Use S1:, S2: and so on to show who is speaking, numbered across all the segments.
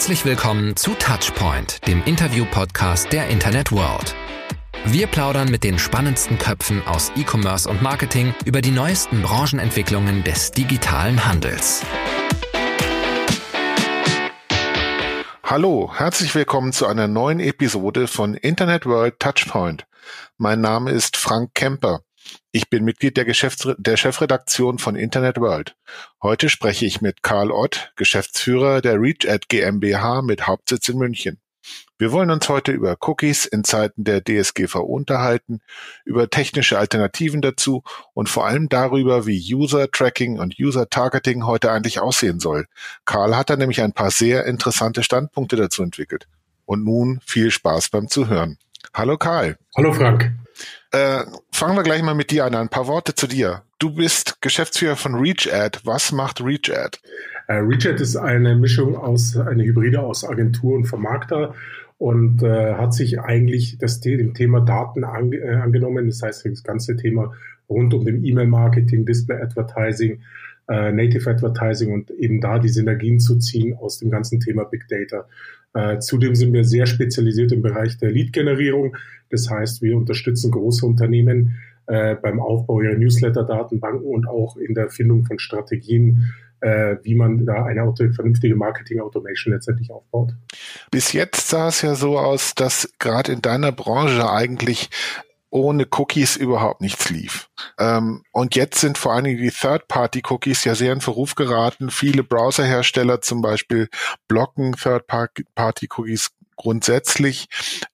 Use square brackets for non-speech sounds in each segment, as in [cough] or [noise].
S1: Herzlich willkommen zu Touchpoint, dem Interview-Podcast der Internet World. Wir plaudern mit den spannendsten Köpfen aus E-Commerce und Marketing über die neuesten Branchenentwicklungen des digitalen Handels.
S2: Hallo, herzlich willkommen zu einer neuen Episode von Internet World Touchpoint. Mein Name ist Frank Kemper. Ich bin Mitglied der, der Chefredaktion von Internet World. Heute spreche ich mit Karl Ott, Geschäftsführer der ReachAd GmbH mit Hauptsitz in München. Wir wollen uns heute über Cookies in Zeiten der DSGVO unterhalten, über technische Alternativen dazu und vor allem darüber, wie User Tracking und User Targeting heute eigentlich aussehen soll. Karl hat da nämlich ein paar sehr interessante Standpunkte dazu entwickelt. Und nun viel Spaß beim Zuhören. Hallo Karl.
S3: Hallo Frank.
S2: Äh, fangen wir gleich mal mit dir an. Ein paar Worte zu dir. Du bist Geschäftsführer von ReachAd. Was macht ReachAd?
S3: Äh, ReachAd ist eine Mischung aus, eine Hybride aus Agentur und Vermarkter und äh, hat sich eigentlich das, dem Thema Daten an, äh, angenommen. Das heißt, das ganze Thema rund um den E-Mail-Marketing, Display-Advertising, äh, Native Advertising und eben da die Synergien zu ziehen aus dem ganzen Thema Big Data. Äh, zudem sind wir sehr spezialisiert im Bereich der Lead-Generierung. Das heißt, wir unterstützen große Unternehmen äh, beim Aufbau ihrer Newsletter-Datenbanken und auch in der Findung von Strategien, äh, wie man da eine auto vernünftige Marketing-Automation letztendlich aufbaut.
S2: Bis jetzt sah es ja so aus, dass gerade in deiner Branche eigentlich ohne Cookies überhaupt nichts lief. Ähm, und jetzt sind vor allen Dingen die Third-Party-Cookies ja sehr in Verruf geraten. Viele Browserhersteller zum Beispiel blocken Third-Party-Cookies grundsätzlich.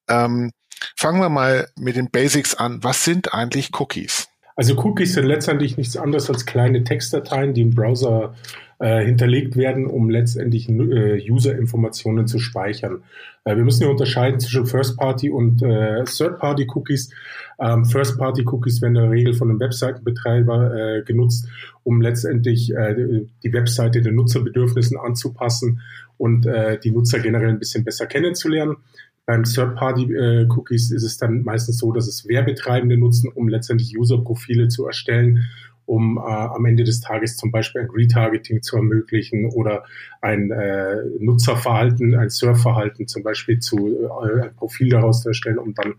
S2: Ähm, fangen wir mal mit den Basics an. Was sind eigentlich Cookies?
S3: Also Cookies sind letztendlich nichts anderes als kleine Textdateien, die im Browser äh, hinterlegt werden, um letztendlich äh, User-Informationen zu speichern. Äh, wir müssen ja unterscheiden zwischen First-Party und äh, Third-Party-Cookies. Ähm, First-Party-Cookies werden in der Regel von einem Webseitenbetreiber äh, genutzt, um letztendlich äh, die Webseite den Nutzerbedürfnissen anzupassen und äh, die Nutzer generell ein bisschen besser kennenzulernen. Beim Third-Party-Cookies ist es dann meistens so, dass es Werbetreibende nutzen, um letztendlich User-Profile zu erstellen um äh, am Ende des Tages zum Beispiel ein Retargeting zu ermöglichen oder ein äh, Nutzerverhalten, ein Surfverhalten zum Beispiel zu äh, ein Profil daraus zu erstellen, um dann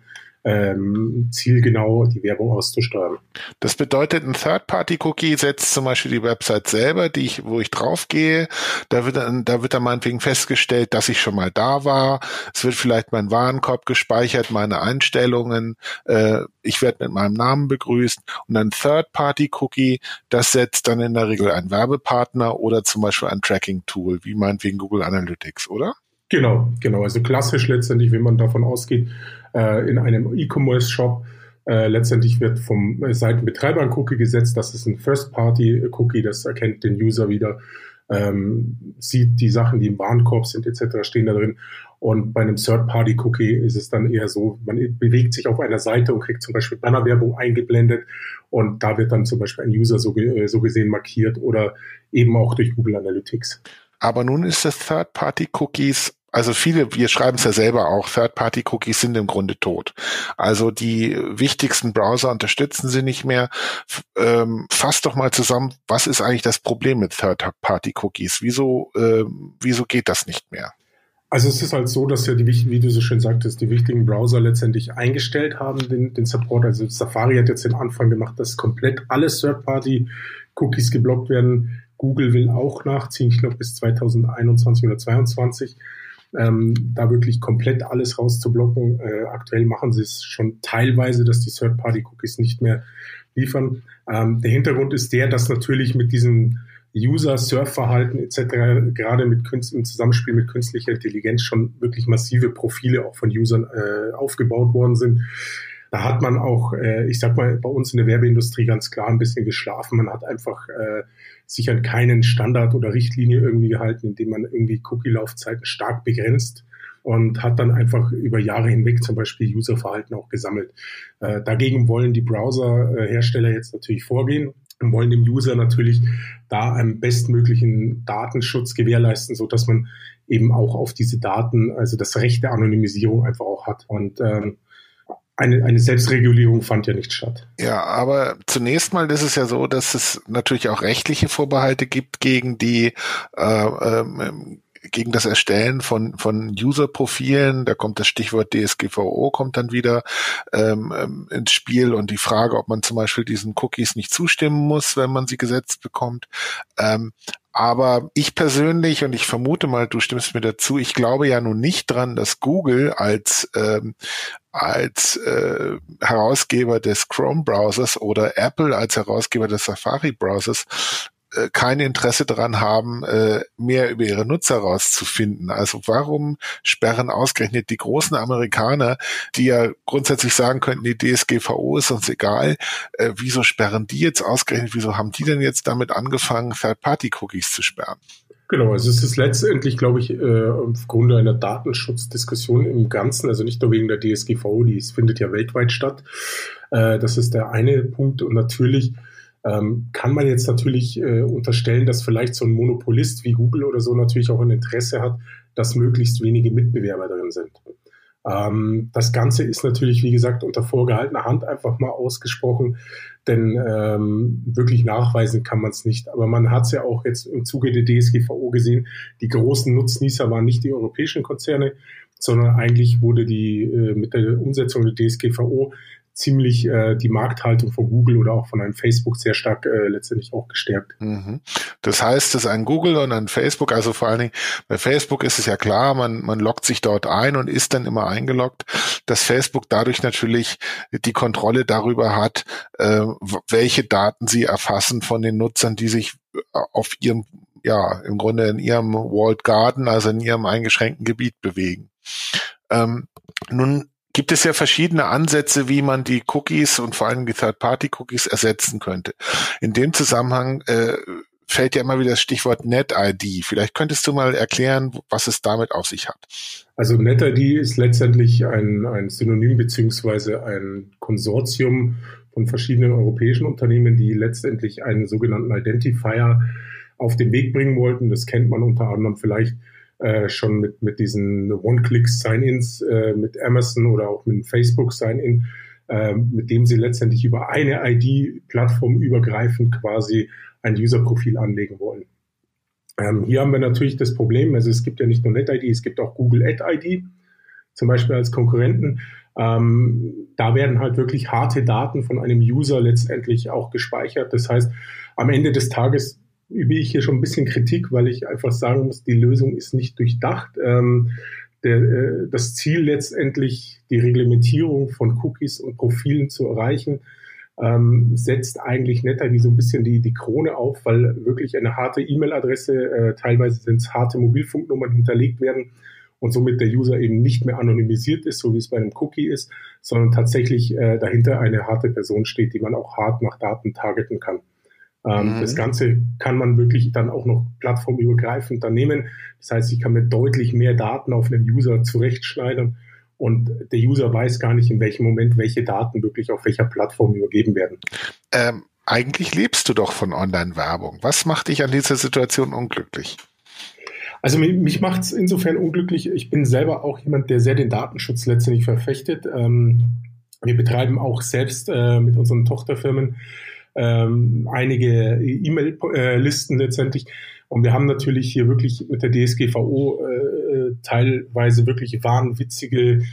S3: ähm, zielgenau die Werbung auszusteuern.
S2: Das bedeutet, ein Third-Party-Cookie setzt zum Beispiel die Website selber, die ich, wo ich draufgehe. Da wird dann, da wird dann meinetwegen festgestellt, dass ich schon mal da war. Es wird vielleicht mein Warenkorb gespeichert, meine Einstellungen. Äh, ich werde mit meinem Namen begrüßt. Und ein Third-Party-Cookie, das setzt dann in der Regel ein Werbepartner oder zum Beispiel ein Tracking-Tool, wie meinetwegen Google Analytics, oder?
S3: Genau, genau. Also klassisch letztendlich, wenn man davon ausgeht, äh, in einem E-Commerce-Shop. Äh, letztendlich wird vom Seitenbetreiber ein Cookie gesetzt. Das ist ein First-Party-Cookie, das erkennt den User wieder, ähm, sieht die Sachen, die im Warenkorb sind etc., stehen da drin. Und bei einem Third-Party-Cookie ist es dann eher so, man bewegt sich auf einer Seite und kriegt zum Beispiel Bannerwerbung eingeblendet und da wird dann zum Beispiel ein User so, so gesehen markiert oder eben auch durch Google Analytics.
S2: Aber nun ist das Third-Party-Cookies also viele, wir schreiben es ja selber auch, Third-Party-Cookies sind im Grunde tot. Also die wichtigsten Browser unterstützen sie nicht mehr. Ähm, fass doch mal zusammen, was ist eigentlich das Problem mit Third-Party-Cookies? Wieso, äh, wieso geht das nicht mehr?
S3: Also es ist halt so, dass ja die wie du so schön sagtest, die wichtigen Browser letztendlich eingestellt haben, den, den Support. Also Safari hat jetzt den Anfang gemacht, dass komplett alle Third-Party-Cookies geblockt werden. Google will auch nachziehen, ich glaube bis 2021 oder 2022 ähm, da wirklich komplett alles rauszublocken. Äh, aktuell machen sie es schon teilweise, dass die Third-Party-Cookies nicht mehr liefern. Ähm, der Hintergrund ist der, dass natürlich mit diesem User-Surf-Verhalten etc., gerade mit Künst, im Zusammenspiel mit künstlicher Intelligenz schon wirklich massive Profile auch von Usern äh, aufgebaut worden sind. Da hat man auch, äh, ich sag mal, bei uns in der Werbeindustrie ganz klar ein bisschen geschlafen. Man hat einfach äh, sich an keinen Standard oder Richtlinie irgendwie gehalten, indem man irgendwie Cookie-Laufzeiten stark begrenzt und hat dann einfach über Jahre hinweg zum Beispiel Userverhalten auch gesammelt. Äh, dagegen wollen die Browser-Hersteller jetzt natürlich vorgehen und wollen dem User natürlich da einen bestmöglichen Datenschutz gewährleisten, so dass man eben auch auf diese Daten, also das Recht der Anonymisierung einfach auch hat. Und ähm, eine, eine Selbstregulierung fand ja nicht statt.
S2: Ja, aber zunächst mal ist es ja so, dass es natürlich auch rechtliche Vorbehalte gibt gegen die äh, ähm, gegen das Erstellen von, von User-Profilen. Da kommt das Stichwort DSGVO kommt dann wieder ähm, ähm, ins Spiel und die Frage, ob man zum Beispiel diesen Cookies nicht zustimmen muss, wenn man sie gesetzt bekommt. Ähm, aber ich persönlich, und ich vermute mal, du stimmst mir dazu, ich glaube ja nun nicht dran, dass Google als, ähm, als äh, Herausgeber des Chrome-Browsers oder Apple als Herausgeber des Safari-Browsers äh, kein Interesse daran haben, äh, mehr über ihre Nutzer rauszufinden. Also warum sperren ausgerechnet die großen Amerikaner, die ja grundsätzlich sagen könnten, die DSGVO ist uns egal, äh, wieso sperren die jetzt ausgerechnet, wieso haben die denn jetzt damit angefangen, Third-Party-Cookies zu sperren?
S3: Genau, also es ist letztendlich, glaube ich, aufgrund einer Datenschutzdiskussion im Ganzen, also nicht nur wegen der DSGVO, die findet ja weltweit statt. Das ist der eine Punkt. Und natürlich ähm, kann man jetzt natürlich äh, unterstellen, dass vielleicht so ein Monopolist wie Google oder so natürlich auch ein Interesse hat, dass möglichst wenige Mitbewerber drin sind. Ähm, das Ganze ist natürlich, wie gesagt, unter vorgehaltener Hand einfach mal ausgesprochen, denn ähm, wirklich nachweisen kann man es nicht. Aber man hat es ja auch jetzt im Zuge der DSGVO gesehen, die großen Nutznießer waren nicht die europäischen Konzerne, sondern eigentlich wurde die äh, mit der Umsetzung der DSGVO ziemlich äh, die Markthaltung von Google oder auch von einem Facebook sehr stark äh, letztendlich auch gestärkt.
S2: Mhm. Das heißt, dass ein Google und ein Facebook, also vor allen Dingen bei Facebook ist es ja klar, man, man loggt sich dort ein und ist dann immer eingeloggt, dass Facebook dadurch natürlich die Kontrolle darüber hat, äh, welche Daten sie erfassen von den Nutzern, die sich äh, auf ihrem ja, im Grunde in ihrem Walled Garden, also in ihrem eingeschränkten Gebiet bewegen. Ähm, nun gibt es ja verschiedene Ansätze, wie man die Cookies und vor allem die Third-Party-Cookies ersetzen könnte. In dem Zusammenhang äh, fällt ja immer wieder das Stichwort NetID. Vielleicht könntest du mal erklären, was es damit auf sich hat.
S3: Also NetID ist letztendlich ein, ein Synonym beziehungsweise ein Konsortium von verschiedenen europäischen Unternehmen, die letztendlich einen sogenannten Identifier auf den Weg bringen wollten. Das kennt man unter anderem vielleicht äh, schon mit, mit diesen One-Click-Sign-Ins äh, mit Amazon oder auch mit Facebook Sign-In, äh, mit dem sie letztendlich über eine ID Plattform übergreifend quasi ein User-Profil anlegen wollen. Ähm, hier haben wir natürlich das Problem, also es gibt ja nicht nur NetID, es gibt auch Google Ad-ID, zum Beispiel als Konkurrenten. Ähm, da werden halt wirklich harte Daten von einem User letztendlich auch gespeichert. Das heißt, am Ende des Tages übe ich hier schon ein bisschen Kritik, weil ich einfach sagen muss, die Lösung ist nicht durchdacht. Ähm, der, äh, das Ziel letztendlich, die Reglementierung von Cookies und Profilen zu erreichen, ähm, setzt eigentlich netter wie so ein bisschen die, die Krone auf, weil wirklich eine harte E-Mail-Adresse, äh, teilweise sind es harte Mobilfunknummern hinterlegt werden und somit der User eben nicht mehr anonymisiert ist, so wie es bei einem Cookie ist, sondern tatsächlich äh, dahinter eine harte Person steht, die man auch hart nach Daten targeten kann. Ähm, mhm. Das Ganze kann man wirklich dann auch noch plattformübergreifend dann nehmen. Das heißt, ich kann mir deutlich mehr Daten auf einen User zurechtschneiden und der User weiß gar nicht, in welchem Moment welche Daten wirklich auf welcher Plattform übergeben werden.
S2: Ähm, eigentlich lebst du doch von Online-Werbung. Was macht dich an dieser Situation unglücklich?
S3: Also mich, mich macht es insofern unglücklich. Ich bin selber auch jemand, der sehr den Datenschutz letztendlich verfechtet. Ähm, wir betreiben auch selbst äh, mit unseren Tochterfirmen ähm, einige E-Mail-Listen letztendlich. Und wir haben natürlich hier wirklich mit der DSGVO äh, teilweise wirklich wahnwitzige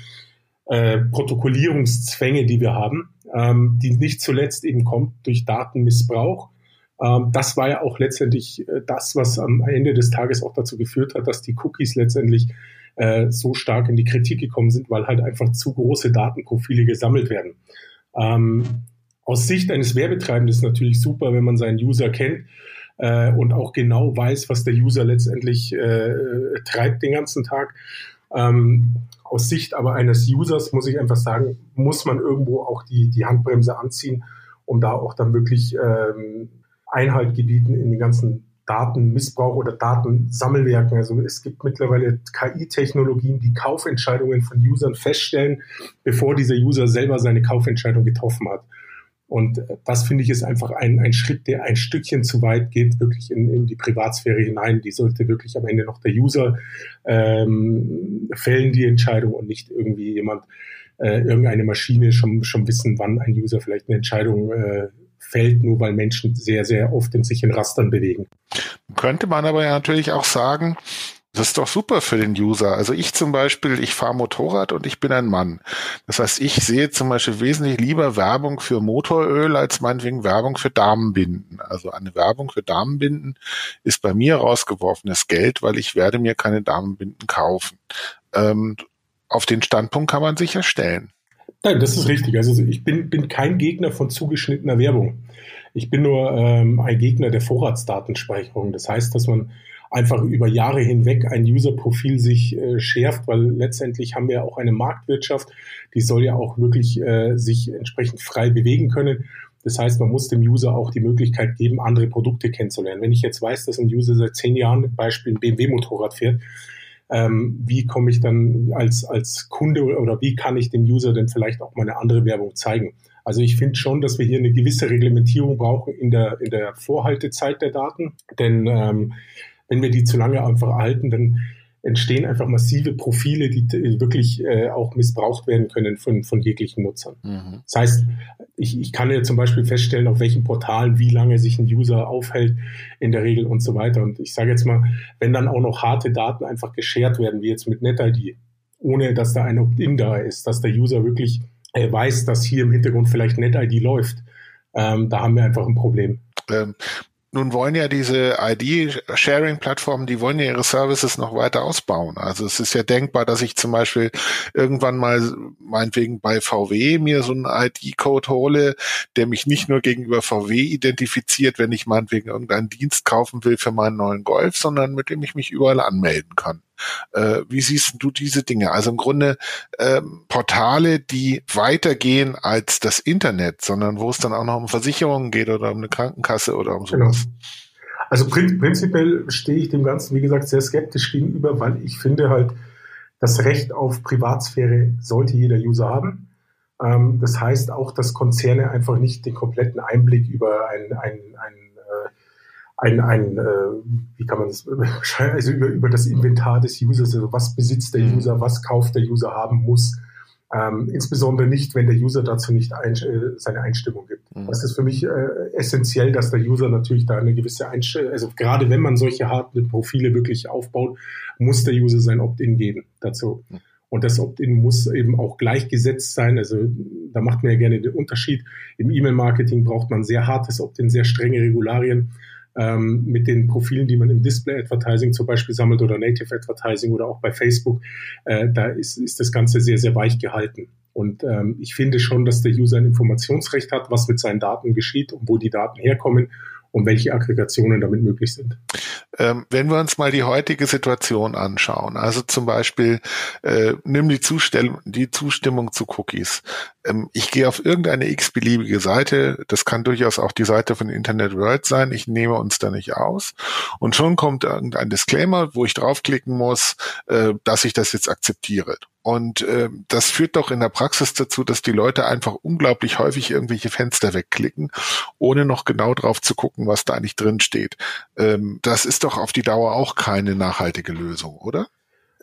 S3: äh, Protokollierungszwänge, die wir haben, ähm, die nicht zuletzt eben kommt durch Datenmissbrauch. Ähm, das war ja auch letztendlich äh, das, was am Ende des Tages auch dazu geführt hat, dass die Cookies letztendlich äh, so stark in die Kritik gekommen sind, weil halt einfach zu große Datenprofile gesammelt werden. Ähm, aus Sicht eines Werbetreibenden ist natürlich super, wenn man seinen User kennt äh, und auch genau weiß, was der User letztendlich äh, treibt den ganzen Tag. Ähm, aus Sicht aber eines Users muss ich einfach sagen, muss man irgendwo auch die, die Handbremse anziehen, um da auch dann wirklich ähm, Einhalt gebieten in den ganzen Datenmissbrauch oder Datensammelwerken. Also es gibt mittlerweile KI-Technologien, die Kaufentscheidungen von Usern feststellen, bevor dieser User selber seine Kaufentscheidung getroffen hat. Und das finde ich ist einfach ein, ein Schritt, der ein Stückchen zu weit geht, wirklich in, in die Privatsphäre hinein. Die sollte wirklich am Ende noch der User ähm, fällen, die Entscheidung und nicht irgendwie jemand, äh, irgendeine Maschine schon, schon wissen, wann ein User vielleicht eine Entscheidung äh, fällt, nur weil Menschen sehr, sehr oft in sich in Rastern bewegen.
S2: Könnte man aber ja natürlich auch sagen, Das ist doch super für den User. Also ich zum Beispiel, ich fahre Motorrad und ich bin ein Mann. Das heißt, ich sehe zum Beispiel wesentlich lieber Werbung für Motoröl als meinetwegen Werbung für Damenbinden. Also eine Werbung für Damenbinden ist bei mir rausgeworfenes Geld, weil ich werde mir keine Damenbinden kaufen. Ähm, auf den Standpunkt kann man sich erstellen.
S3: Nein, das ist richtig. Also ich bin, bin kein Gegner von zugeschnittener Werbung. Ich bin nur ähm, ein Gegner der Vorratsdatenspeicherung. Das heißt, dass man einfach über Jahre hinweg ein User-Profil sich äh, schärft, weil letztendlich haben wir auch eine Marktwirtschaft, die soll ja auch wirklich äh, sich entsprechend frei bewegen können. Das heißt, man muss dem User auch die Möglichkeit geben, andere Produkte kennenzulernen. Wenn ich jetzt weiß, dass ein User seit zehn Jahren Beispiel ein BMW-Motorrad fährt, ähm, wie komme ich dann als, als Kunde oder wie kann ich dem User denn vielleicht auch mal eine andere Werbung zeigen? Also ich finde schon, dass wir hier eine gewisse Reglementierung brauchen in der, in der Vorhaltezeit der Daten, denn ähm, wenn wir die zu lange einfach erhalten, dann entstehen einfach massive Profile, die wirklich äh, auch missbraucht werden können von, von jeglichen Nutzern. Mhm. Das heißt, ich, ich kann ja zum Beispiel feststellen, auf welchen Portalen, wie lange sich ein User aufhält in der Regel und so weiter. Und ich sage jetzt mal, wenn dann auch noch harte Daten einfach geshared werden, wie jetzt mit NetID, ohne dass da ein Opt-in da ist, dass der User wirklich äh, weiß, dass hier im Hintergrund vielleicht NetID läuft, ähm, da haben wir einfach ein Problem.
S2: Ähm, nun wollen ja diese ID-Sharing-Plattformen, die wollen ja ihre Services noch weiter ausbauen. Also es ist ja denkbar, dass ich zum Beispiel irgendwann mal meinetwegen bei VW mir so einen ID-Code hole, der mich nicht nur gegenüber VW identifiziert, wenn ich meinetwegen irgendeinen Dienst kaufen will für meinen neuen Golf, sondern mit dem ich mich überall anmelden kann. Äh, wie siehst du diese Dinge? Also im Grunde ähm, Portale, die weitergehen als das Internet, sondern wo es dann auch noch um Versicherungen geht oder um eine Krankenkasse oder um genau. sowas.
S3: Genau. Also prin prinzipiell stehe ich dem Ganzen, wie gesagt, sehr skeptisch gegenüber, weil ich finde halt, das Recht auf Privatsphäre sollte jeder User haben. Ähm, das heißt auch, dass Konzerne einfach nicht den kompletten Einblick über ein, ein, ein ein, ein äh, wie kann man das, [laughs] also über, über das Inventar des Users, also was besitzt der mhm. User, was kauft der User haben muss. Ähm, insbesondere nicht, wenn der User dazu nicht ein, äh, seine Einstimmung gibt. Mhm. Das ist für mich äh, essentiell, dass der User natürlich da eine gewisse Einstellung, also gerade wenn man solche harten Profile wirklich aufbaut, muss der User sein Opt-in geben dazu. Mhm. Und das Opt-in muss eben auch gleichgesetzt sein. Also da macht man ja gerne den Unterschied. Im E-Mail-Marketing braucht man sehr hartes Opt-in, sehr strenge Regularien ähm, mit den Profilen, die man im Display-Advertising zum Beispiel sammelt oder Native Advertising oder auch bei Facebook, äh, da ist, ist das Ganze sehr, sehr weich gehalten. Und ähm, ich finde schon, dass der User ein Informationsrecht hat, was mit seinen Daten geschieht und wo die Daten herkommen und welche Aggregationen damit möglich sind.
S2: Ähm, wenn wir uns mal die heutige Situation anschauen, also zum Beispiel äh, nimm die, Zustellung, die Zustimmung zu Cookies. Ähm, ich gehe auf irgendeine x-beliebige Seite, das kann durchaus auch die Seite von Internet World sein, ich nehme uns da nicht aus und schon kommt irgendein Disclaimer, wo ich draufklicken muss, äh, dass ich das jetzt akzeptiere. Und äh, das führt doch in der Praxis dazu, dass die Leute einfach unglaublich häufig irgendwelche Fenster wegklicken, ohne noch genau drauf zu gucken, was da eigentlich drin steht. Ähm, das ist doch auf die Dauer auch keine nachhaltige Lösung, oder?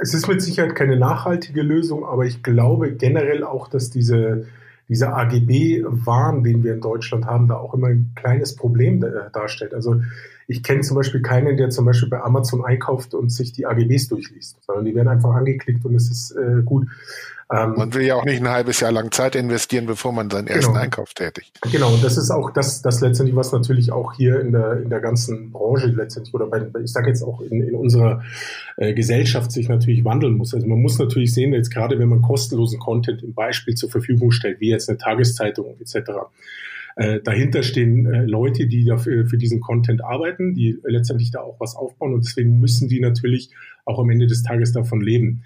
S3: Es ist mit Sicherheit keine nachhaltige Lösung, aber ich glaube generell auch, dass diese, dieser AGB-Wahn, den wir in Deutschland haben, da auch immer ein kleines Problem äh, darstellt. Also ich kenne zum Beispiel keinen, der zum Beispiel bei Amazon einkauft und sich die AGBs durchliest, sondern die werden einfach angeklickt und es ist äh, gut.
S2: Ähm, man will ja auch nicht ein halbes Jahr lang Zeit investieren, bevor man seinen ersten genau. Einkauf tätigt.
S3: Genau, und das ist auch das, das letztendlich, was natürlich auch hier in der, in der ganzen Branche letztendlich oder bei, ich sage jetzt auch in, in unserer äh, Gesellschaft sich natürlich wandeln muss. Also man muss natürlich sehen, jetzt gerade wenn man kostenlosen Content im Beispiel zur Verfügung stellt, wie jetzt eine Tageszeitung etc., äh, dahinter stehen äh, Leute, die dafür für diesen Content arbeiten, die letztendlich da auch was aufbauen und deswegen müssen die natürlich auch am Ende des Tages davon leben.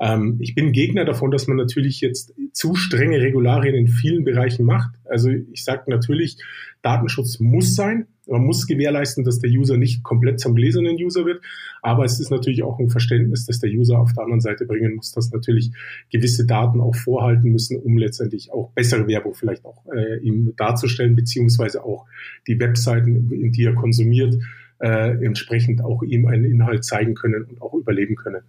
S3: Ähm, ich bin Gegner davon, dass man natürlich jetzt zu strenge Regularien in vielen Bereichen macht. Also ich sage natürlich, Datenschutz muss sein. Man muss gewährleisten, dass der User nicht komplett zum gläsernen User wird. Aber es ist natürlich auch ein Verständnis, dass der User auf der anderen Seite bringen muss, dass natürlich gewisse Daten auch vorhalten müssen, um letztendlich auch bessere Werbung vielleicht auch äh, ihm darzustellen, beziehungsweise auch die Webseiten, in die er konsumiert, äh, entsprechend auch ihm einen Inhalt zeigen können und auch überleben können.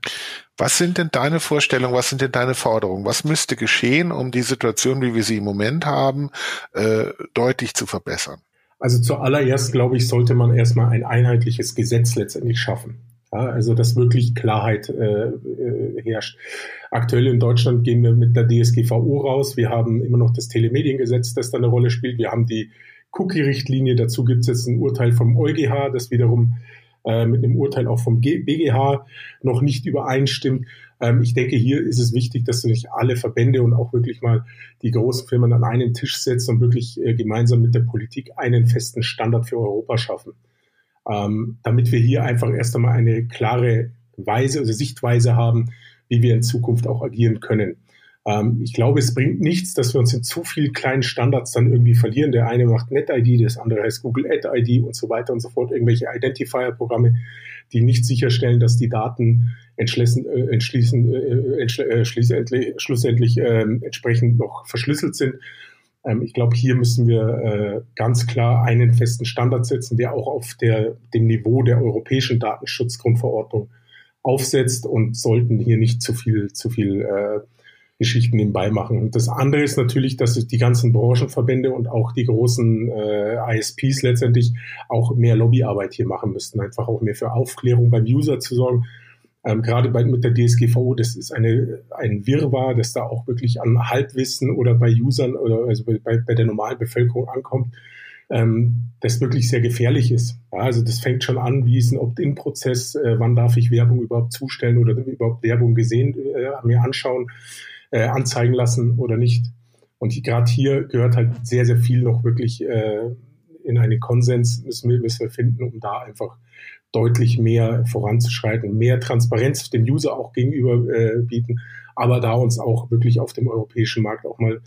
S2: Was sind denn deine Vorstellungen, was sind denn deine Forderungen? Was müsste geschehen, um die Situation, wie wir sie im Moment haben, äh, deutlich zu verbessern?
S3: Also zuallererst, glaube ich, sollte man erstmal ein einheitliches Gesetz letztendlich schaffen. Ja, also dass wirklich Klarheit äh, äh, herrscht. Aktuell in Deutschland gehen wir mit der DSGVO raus. Wir haben immer noch das Telemediengesetz, das da eine Rolle spielt. Wir haben die Cookie-Richtlinie. Dazu gibt es jetzt ein Urteil vom EuGH, das wiederum äh, mit einem Urteil auch vom BGH noch nicht übereinstimmt. Ähm, ich denke, hier ist es wichtig, dass sich alle Verbände und auch wirklich mal die großen Firmen an einen Tisch setzen und wirklich äh, gemeinsam mit der Politik einen festen Standard für Europa schaffen. Ähm, damit wir hier einfach erst einmal eine klare Weise oder Sichtweise haben, wie wir in Zukunft auch agieren können. Ähm, ich glaube, es bringt nichts, dass wir uns in zu vielen kleinen Standards dann irgendwie verlieren. Der eine macht NetID, das andere heißt Google AdID und so weiter und so fort. Irgendwelche Identifier-Programme, die nicht sicherstellen, dass die Daten entschließen, äh, entschließen, äh, äh, schlussendlich, schlussendlich äh, entsprechend noch verschlüsselt sind. Ähm, ich glaube, hier müssen wir äh, ganz klar einen festen Standard setzen, der auch auf der, dem Niveau der europäischen Datenschutzgrundverordnung aufsetzt und sollten hier nicht zu viel, zu viel äh, Geschichten nebenbei machen. Und das andere ist natürlich, dass die ganzen Branchenverbände und auch die großen äh, ISPs letztendlich auch mehr Lobbyarbeit hier machen müssten, einfach auch mehr für Aufklärung beim User zu sorgen. Ähm, gerade bei, mit der DSGVO, das ist eine, ein Wirrwarr, das da auch wirklich an Halbwissen oder bei Usern oder also bei, bei der normalen Bevölkerung ankommt, ähm, das wirklich sehr gefährlich ist. Ja, also das fängt schon an, wie ist ein Opt-in-Prozess, äh, wann darf ich Werbung überhaupt zustellen oder überhaupt Werbung gesehen äh, mir anschauen äh, anzeigen lassen oder nicht. Und gerade hier gehört halt sehr, sehr viel noch wirklich äh, in einen Konsens, müssen wir, müssen wir finden, um da einfach deutlich mehr voranzuschreiten, mehr Transparenz dem User auch gegenüber äh, bieten, aber da uns auch wirklich auf dem europäischen Markt auch mal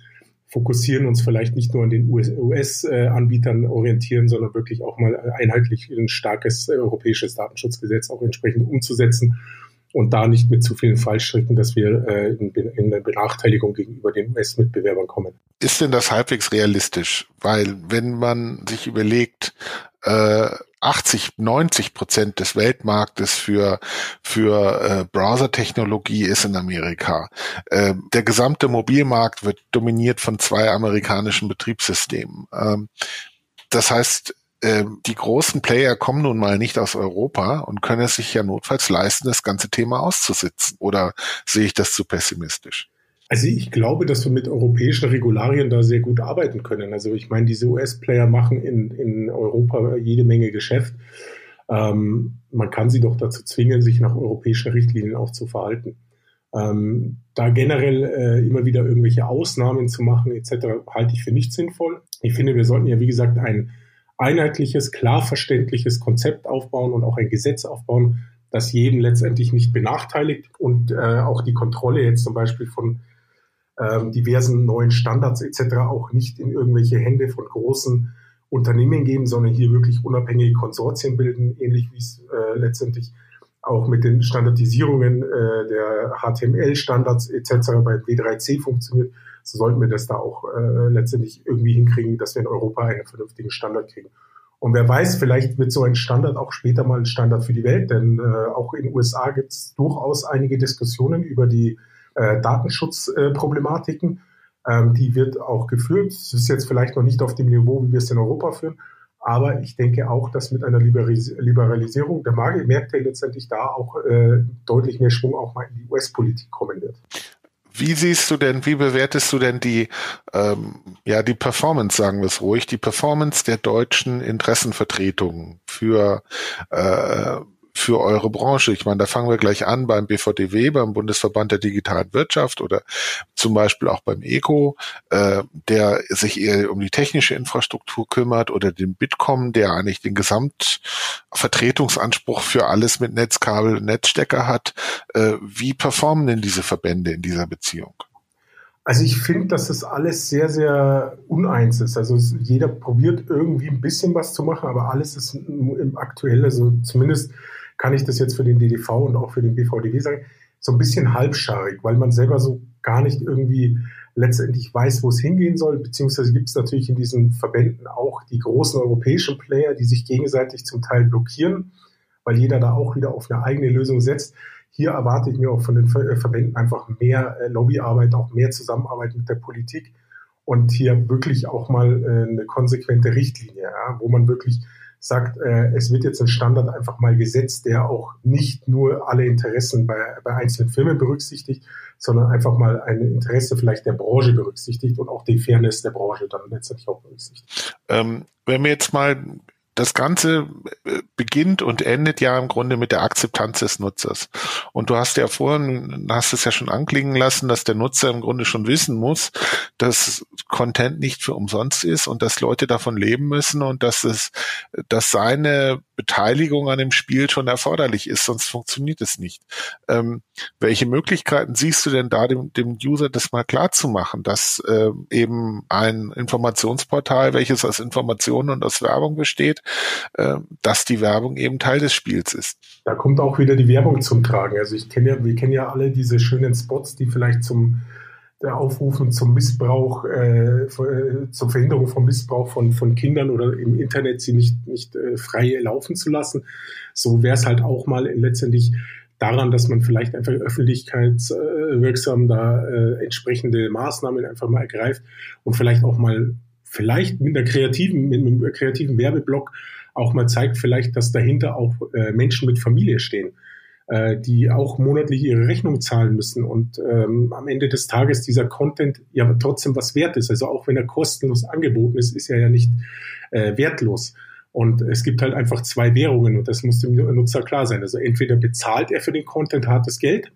S3: fokussieren, uns vielleicht nicht nur an den US-Anbietern US, äh, orientieren, sondern wirklich auch mal einheitlich ein starkes äh, europäisches Datenschutzgesetz auch entsprechend umzusetzen und da nicht mit zu vielen Fallstricken, dass wir äh, in, in eine Benachteiligung gegenüber den US-Mitbewerbern kommen.
S2: Ist denn das halbwegs realistisch? Weil wenn man sich überlegt, äh, 80, 90 Prozent des Weltmarktes für, für äh, Browser-Technologie ist in Amerika. Äh, der gesamte Mobilmarkt wird dominiert von zwei amerikanischen Betriebssystemen. Ähm, das heißt, die großen Player kommen nun mal nicht aus Europa und können es sich ja notfalls leisten, das ganze Thema auszusitzen. Oder sehe ich das zu pessimistisch?
S3: Also ich glaube, dass wir mit europäischen Regularien da sehr gut arbeiten können. Also ich meine, diese US-Player machen in, in Europa jede Menge Geschäft. Ähm, man kann sie doch dazu zwingen, sich nach europäischen Richtlinien auch zu verhalten. Ähm, da generell äh, immer wieder irgendwelche Ausnahmen zu machen etc., halte ich für nicht sinnvoll. Ich finde, wir sollten ja, wie gesagt, ein einheitliches, klar verständliches Konzept aufbauen und auch ein Gesetz aufbauen, das jeden letztendlich nicht benachteiligt und äh, auch die Kontrolle jetzt zum Beispiel von ähm, diversen neuen Standards etc. auch nicht in irgendwelche Hände von großen Unternehmen geben, sondern hier wirklich unabhängige Konsortien bilden, ähnlich wie es äh, letztendlich auch mit den Standardisierungen äh, der HTML-Standards etc. bei W3C funktioniert so sollten wir das da auch äh, letztendlich irgendwie hinkriegen, dass wir in Europa einen vernünftigen Standard kriegen. Und wer weiß, vielleicht wird so ein Standard auch später mal ein Standard für die Welt, denn äh, auch in den USA gibt es durchaus einige Diskussionen über die äh, Datenschutzproblematiken. Äh, ähm, die wird auch geführt. Es ist jetzt vielleicht noch nicht auf dem Niveau, wie wir es in Europa führen, aber ich denke auch, dass mit einer Liberalisierung der Märkte letztendlich da auch äh, deutlich mehr Schwung auch mal in die US-Politik kommen wird.
S2: Wie siehst du denn, wie bewertest du denn die, ähm, ja, die Performance, sagen wir es ruhig, die Performance der deutschen Interessenvertretungen für äh, für eure Branche? Ich meine, da fangen wir gleich an beim BVDW, beim Bundesverband der digitalen Wirtschaft oder zum Beispiel auch beim ECO, äh, der sich eher um die technische Infrastruktur kümmert oder den Bitkom, der eigentlich den Gesamtvertretungsanspruch für alles mit Netzkabel Netzstecker hat. Äh, wie performen denn diese Verbände in dieser Beziehung?
S3: Also ich finde, dass das alles sehr, sehr uneins ist. Also jeder probiert irgendwie ein bisschen was zu machen, aber alles ist im aktuell, also zumindest kann ich das jetzt für den DDV und auch für den BVDW sagen, so ein bisschen halbscharig, weil man selber so gar nicht irgendwie letztendlich weiß, wo es hingehen soll, beziehungsweise gibt es natürlich in diesen Verbänden auch die großen europäischen Player, die sich gegenseitig zum Teil blockieren, weil jeder da auch wieder auf eine eigene Lösung setzt. Hier erwarte ich mir auch von den äh, Verbänden einfach mehr äh, Lobbyarbeit, auch mehr Zusammenarbeit mit der Politik und hier wirklich auch mal äh, eine konsequente Richtlinie, ja, wo man wirklich sagt, äh, es wird jetzt ein Standard einfach mal gesetzt, der auch nicht nur alle Interessen bei, bei einzelnen Firmen berücksichtigt, sondern einfach mal ein Interesse vielleicht der Branche berücksichtigt und auch die Fairness der Branche dann letztendlich auch berücksichtigt.
S2: Ähm, wenn wir jetzt mal das Ganze äh, beginnt und endet ja im Grunde mit der Akzeptanz des Nutzers. Und du hast ja vorhin, hast es ja schon anklingen lassen, dass der Nutzer im Grunde schon wissen muss, dass Content nicht für umsonst ist und dass Leute davon leben müssen und dass es, dass seine Beteiligung an dem Spiel schon erforderlich ist, sonst funktioniert es nicht. Ähm, welche Möglichkeiten siehst du denn da, dem, dem User das mal klar zu machen, dass äh, eben ein Informationsportal, welches aus Informationen und aus Werbung besteht, äh, dass die Werbung eben Teil des Spiels ist.
S3: Da kommt auch wieder die Werbung zum Tragen. Also ich kenne ja, wir kennen ja alle diese schönen Spots, die vielleicht zum Aufrufen zum Missbrauch, äh, äh, zur Verhinderung von Missbrauch von, von Kindern oder im Internet sie nicht, nicht äh, frei laufen zu lassen. So wäre es halt auch mal letztendlich daran, dass man vielleicht einfach öffentlichkeitswirksam da äh, entsprechende Maßnahmen einfach mal ergreift und vielleicht auch mal vielleicht mit einer kreativen, mit einem kreativen Werbeblock auch mal zeigt, vielleicht, dass dahinter auch äh, Menschen mit Familie stehen, äh, die auch monatlich ihre Rechnung zahlen müssen und ähm, am Ende des Tages dieser Content ja trotzdem was wert ist. Also auch wenn er kostenlos angeboten ist, ist er ja nicht äh, wertlos. Und es gibt halt einfach zwei Währungen und das muss dem Nutzer klar sein. Also entweder bezahlt er für den Content hartes Geld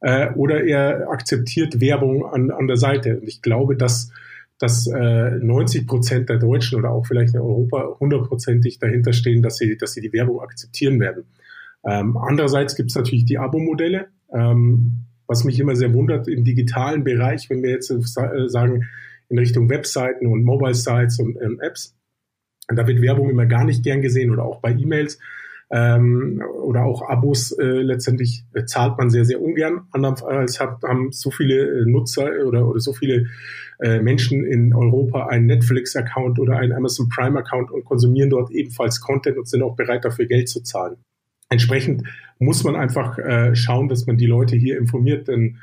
S3: äh, oder er akzeptiert Werbung an, an der Seite. Und ich glaube, dass dass äh, 90 Prozent der Deutschen oder auch vielleicht in Europa hundertprozentig dahinter stehen, dass sie, dass sie die Werbung akzeptieren werden. Ähm, andererseits gibt es natürlich die Abo-Modelle, ähm, was mich immer sehr wundert im digitalen Bereich, wenn wir jetzt äh, sagen in Richtung Webseiten und Mobile-Sites und ähm, Apps. Da wird Werbung immer gar nicht gern gesehen oder auch bei E-Mails ähm, oder auch Abos äh, letztendlich äh, zahlt man sehr, sehr ungern. Andernfalls haben so viele äh, Nutzer oder, oder so viele äh, Menschen in Europa einen Netflix-Account oder einen Amazon Prime-Account und konsumieren dort ebenfalls Content und sind auch bereit dafür Geld zu zahlen. Entsprechend muss man einfach äh, schauen, dass man die Leute hier informiert, denn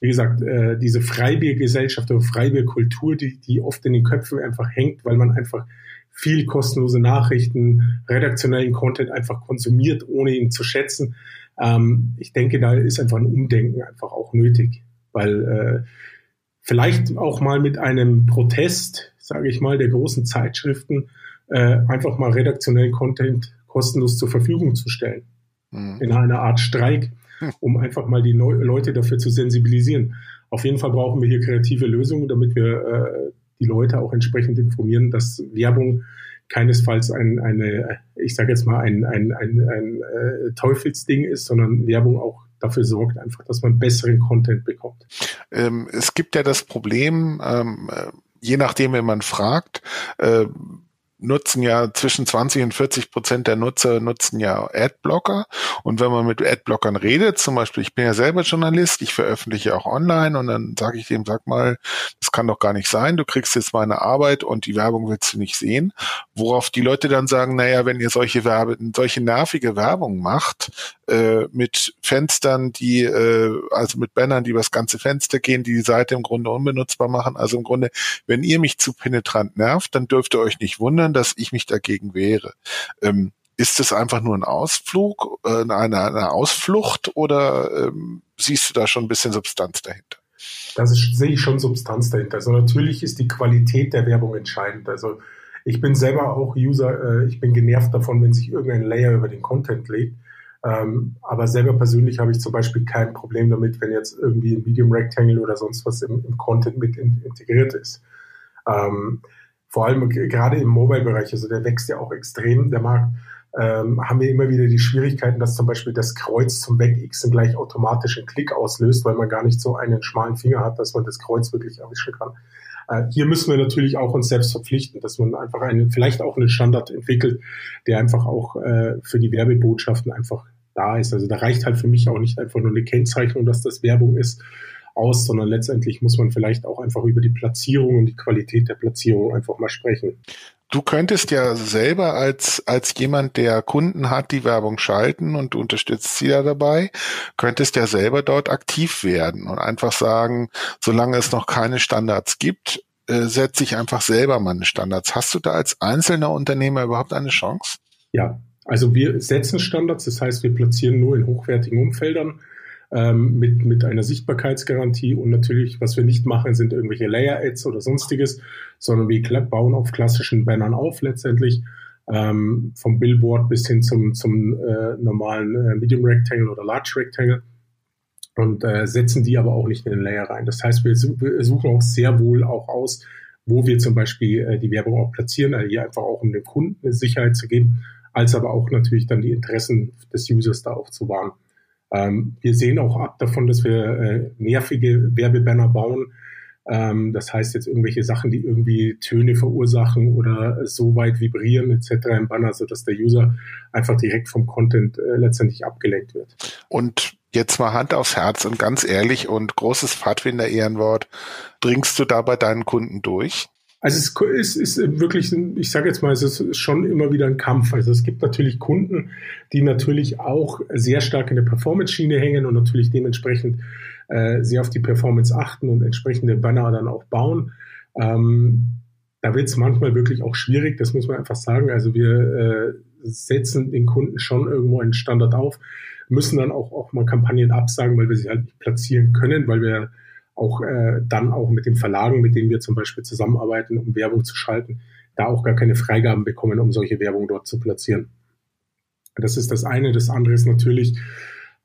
S3: wie gesagt, äh, diese Freibiergesellschaft oder Freibierkultur, die, die oft in den Köpfen einfach hängt, weil man einfach viel kostenlose Nachrichten, redaktionellen Content einfach konsumiert, ohne ihn zu schätzen. Ähm, ich denke, da ist einfach ein Umdenken einfach auch nötig, weil äh, vielleicht auch mal mit einem Protest, sage ich mal, der großen Zeitschriften äh, einfach mal redaktionellen Content kostenlos zur Verfügung zu stellen. Mhm. In einer Art Streik, hm. um einfach mal die Neu Leute dafür zu sensibilisieren. Auf jeden Fall brauchen wir hier kreative Lösungen, damit wir äh, die Leute auch entsprechend informieren, dass Werbung keinesfalls ein, eine, ich sage jetzt mal, ein, ein, ein, ein äh, Teufelsding ist, sondern Werbung auch dafür sorgt einfach, dass man besseren Content bekommt.
S2: Ähm, es gibt ja das Problem, ähm, äh, je nachdem, wenn man fragt, äh, nutzen ja zwischen 20 und 40 Prozent der Nutzer nutzen ja Adblocker. Und wenn man mit Adblockern redet, zum Beispiel, ich bin ja selber Journalist, ich veröffentliche auch online und dann sage ich dem, sag mal, das kann doch gar nicht sein, du kriegst jetzt meine Arbeit und die Werbung willst du nicht sehen. Worauf die Leute dann sagen, naja, wenn ihr solche Werbe, solche nervige Werbung macht, äh, mit Fenstern, die, äh, also mit Bannern, die über das ganze Fenster gehen, die die Seite im Grunde unbenutzbar machen. Also im Grunde, wenn ihr mich zu penetrant nervt, dann dürft ihr euch nicht wundern, dass ich mich dagegen wehre. Ähm, ist es einfach nur ein Ausflug, äh, eine, eine Ausflucht oder ähm, siehst du da schon ein bisschen Substanz dahinter?
S3: Ist, sehe ich schon Substanz dahinter. Also natürlich ist die Qualität der Werbung entscheidend. Also ich bin selber auch User, äh, ich bin genervt davon, wenn sich irgendein Layer über den Content legt. Ähm, aber selber persönlich habe ich zum Beispiel kein Problem damit, wenn jetzt irgendwie ein Medium Rectangle oder sonst was im, im Content mit in, integriert ist. Ähm, vor allem gerade im Mobile-Bereich, also der wächst ja auch extrem, der Markt, ähm, haben wir immer wieder die Schwierigkeiten, dass zum Beispiel das Kreuz zum Wegixen gleich automatisch einen Klick auslöst, weil man gar nicht so einen schmalen Finger hat, dass man das Kreuz wirklich erwischen kann. Äh, hier müssen wir natürlich auch uns selbst verpflichten, dass man einfach einen, vielleicht auch einen Standard entwickelt, der einfach auch äh, für die Werbebotschaften einfach da ist. Also da reicht halt für mich auch nicht einfach nur eine Kennzeichnung, dass das Werbung ist, aus, sondern letztendlich muss man vielleicht auch einfach über die Platzierung und die Qualität der Platzierung einfach mal sprechen.
S2: Du könntest ja selber als, als jemand, der Kunden hat, die Werbung schalten und du unterstützt sie ja dabei, könntest ja selber dort aktiv werden und einfach sagen, solange es noch keine Standards gibt, äh, setze ich einfach selber meine Standards. Hast du da als einzelner Unternehmer überhaupt eine Chance?
S3: Ja, also wir setzen Standards, das heißt, wir platzieren nur in hochwertigen Umfeldern ähm, mit, mit einer Sichtbarkeitsgarantie und natürlich, was wir nicht machen, sind irgendwelche Layer-Ads oder sonstiges, sondern wir bauen auf klassischen Bannern auf letztendlich, ähm, vom Billboard bis hin zum, zum äh, normalen äh, Medium Rectangle oder Large Rectangle und äh, setzen die aber auch nicht in den Layer rein. Das heißt, wir, wir suchen auch sehr wohl auch aus, wo wir zum Beispiel äh, die Werbung auch platzieren, also hier einfach auch um dem Kunden eine Sicherheit zu geben, als aber auch natürlich dann die Interessen des Users da auch zu wahren. Ähm, wir sehen auch ab davon, dass wir äh, nervige Werbebanner bauen. Ähm, das heißt jetzt irgendwelche Sachen, die irgendwie Töne verursachen oder so weit vibrieren etc. im Banner, sodass der User einfach direkt vom Content äh, letztendlich abgelenkt wird.
S2: Und jetzt mal Hand aufs Herz und ganz ehrlich und großes Pfadfinder-Ehrenwort, dringst du da bei deinen Kunden durch?
S3: Also es ist, ist wirklich, ich sage jetzt mal, es ist schon immer wieder ein Kampf. Also es gibt natürlich Kunden, die natürlich auch sehr stark in der Performance-Schiene hängen und natürlich dementsprechend äh, sehr auf die Performance achten und entsprechende Banner dann auch bauen. Ähm, da wird es manchmal wirklich auch schwierig, das muss man einfach sagen. Also wir äh, setzen den Kunden schon irgendwo einen Standard auf, müssen dann auch, auch mal Kampagnen absagen, weil wir sie halt nicht platzieren können, weil wir auch äh, dann auch mit den Verlagen, mit denen wir zum Beispiel zusammenarbeiten, um Werbung zu schalten, da auch gar keine Freigaben bekommen, um solche Werbung dort zu platzieren. Das ist das eine. Das andere ist natürlich,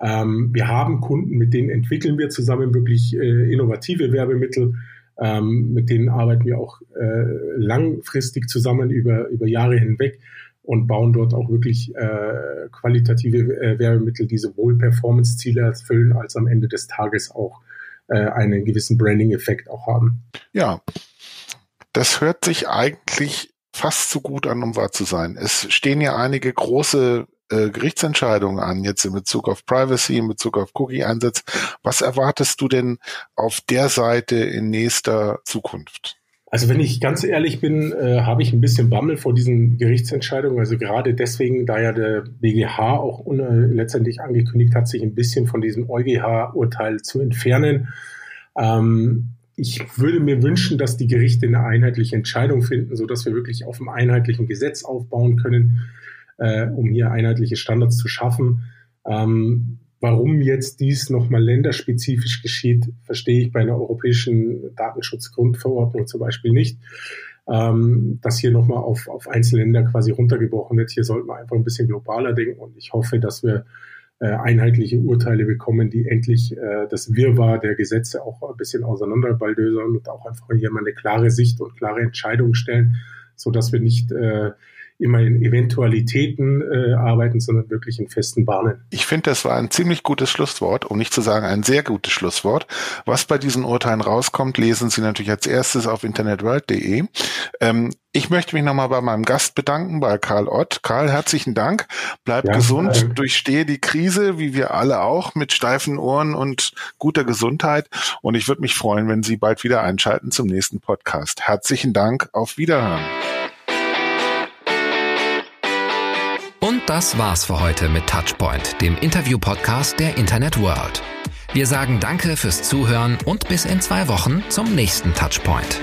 S3: ähm, wir haben Kunden, mit denen entwickeln wir zusammen wirklich äh, innovative Werbemittel. Ähm, mit denen arbeiten wir auch äh, langfristig zusammen über, über Jahre hinweg und bauen dort auch wirklich äh, qualitative äh, Werbemittel, die sowohl Performance-Ziele erfüllen, als am Ende des Tages auch äh, einen gewissen Branding-Effekt auch haben.
S2: Ja, das hört sich eigentlich fast zu gut an, um wahr zu sein. Es stehen ja einige große äh, Gerichtsentscheidungen an, jetzt in Bezug auf Privacy, in Bezug auf Cookie-Einsatz. Was erwartest du denn auf der Seite in nächster Zukunft?
S3: Also wenn ich ganz ehrlich bin, äh, habe ich ein bisschen Bammel vor diesen Gerichtsentscheidungen. Also gerade deswegen, da ja der BGH auch äh, letztendlich angekündigt hat, sich ein bisschen von diesem EuGH-Urteil zu entfernen. Ähm, ich würde mir wünschen, dass die Gerichte eine einheitliche Entscheidung finden, so dass wir wirklich auf einem einheitlichen Gesetz aufbauen können, äh, um hier einheitliche Standards zu schaffen. Ähm, Warum jetzt dies nochmal länderspezifisch geschieht, verstehe ich bei einer europäischen Datenschutzgrundverordnung zum Beispiel nicht. Ähm, dass hier nochmal auf, auf einzelne Länder quasi runtergebrochen wird. Hier sollten wir einfach ein bisschen globaler denken und ich hoffe, dass wir äh, einheitliche Urteile bekommen, die endlich äh, das Wirrwarr der Gesetze auch ein bisschen auseinanderbaldösern und auch einfach hier mal eine klare Sicht und klare Entscheidungen stellen, so dass wir nicht äh, immer in Eventualitäten äh, arbeiten, sondern wirklich in festen Bahnen.
S2: Ich finde, das war ein ziemlich gutes Schlusswort, um nicht zu sagen ein sehr gutes Schlusswort. Was bei diesen Urteilen rauskommt, lesen Sie natürlich als erstes auf internetworld.de. Ähm, ich möchte mich nochmal bei meinem Gast bedanken, bei Karl Ott. Karl, herzlichen Dank. Bleib ja, gesund, äh, durchstehe die Krise, wie wir alle auch, mit steifen Ohren und guter Gesundheit. Und ich würde mich freuen, wenn Sie bald wieder einschalten zum nächsten Podcast. Herzlichen Dank, auf Wiederhören.
S1: Das war's für heute mit Touchpoint, dem Interview-Podcast der Internet World. Wir sagen Danke fürs Zuhören und bis in zwei Wochen zum nächsten Touchpoint.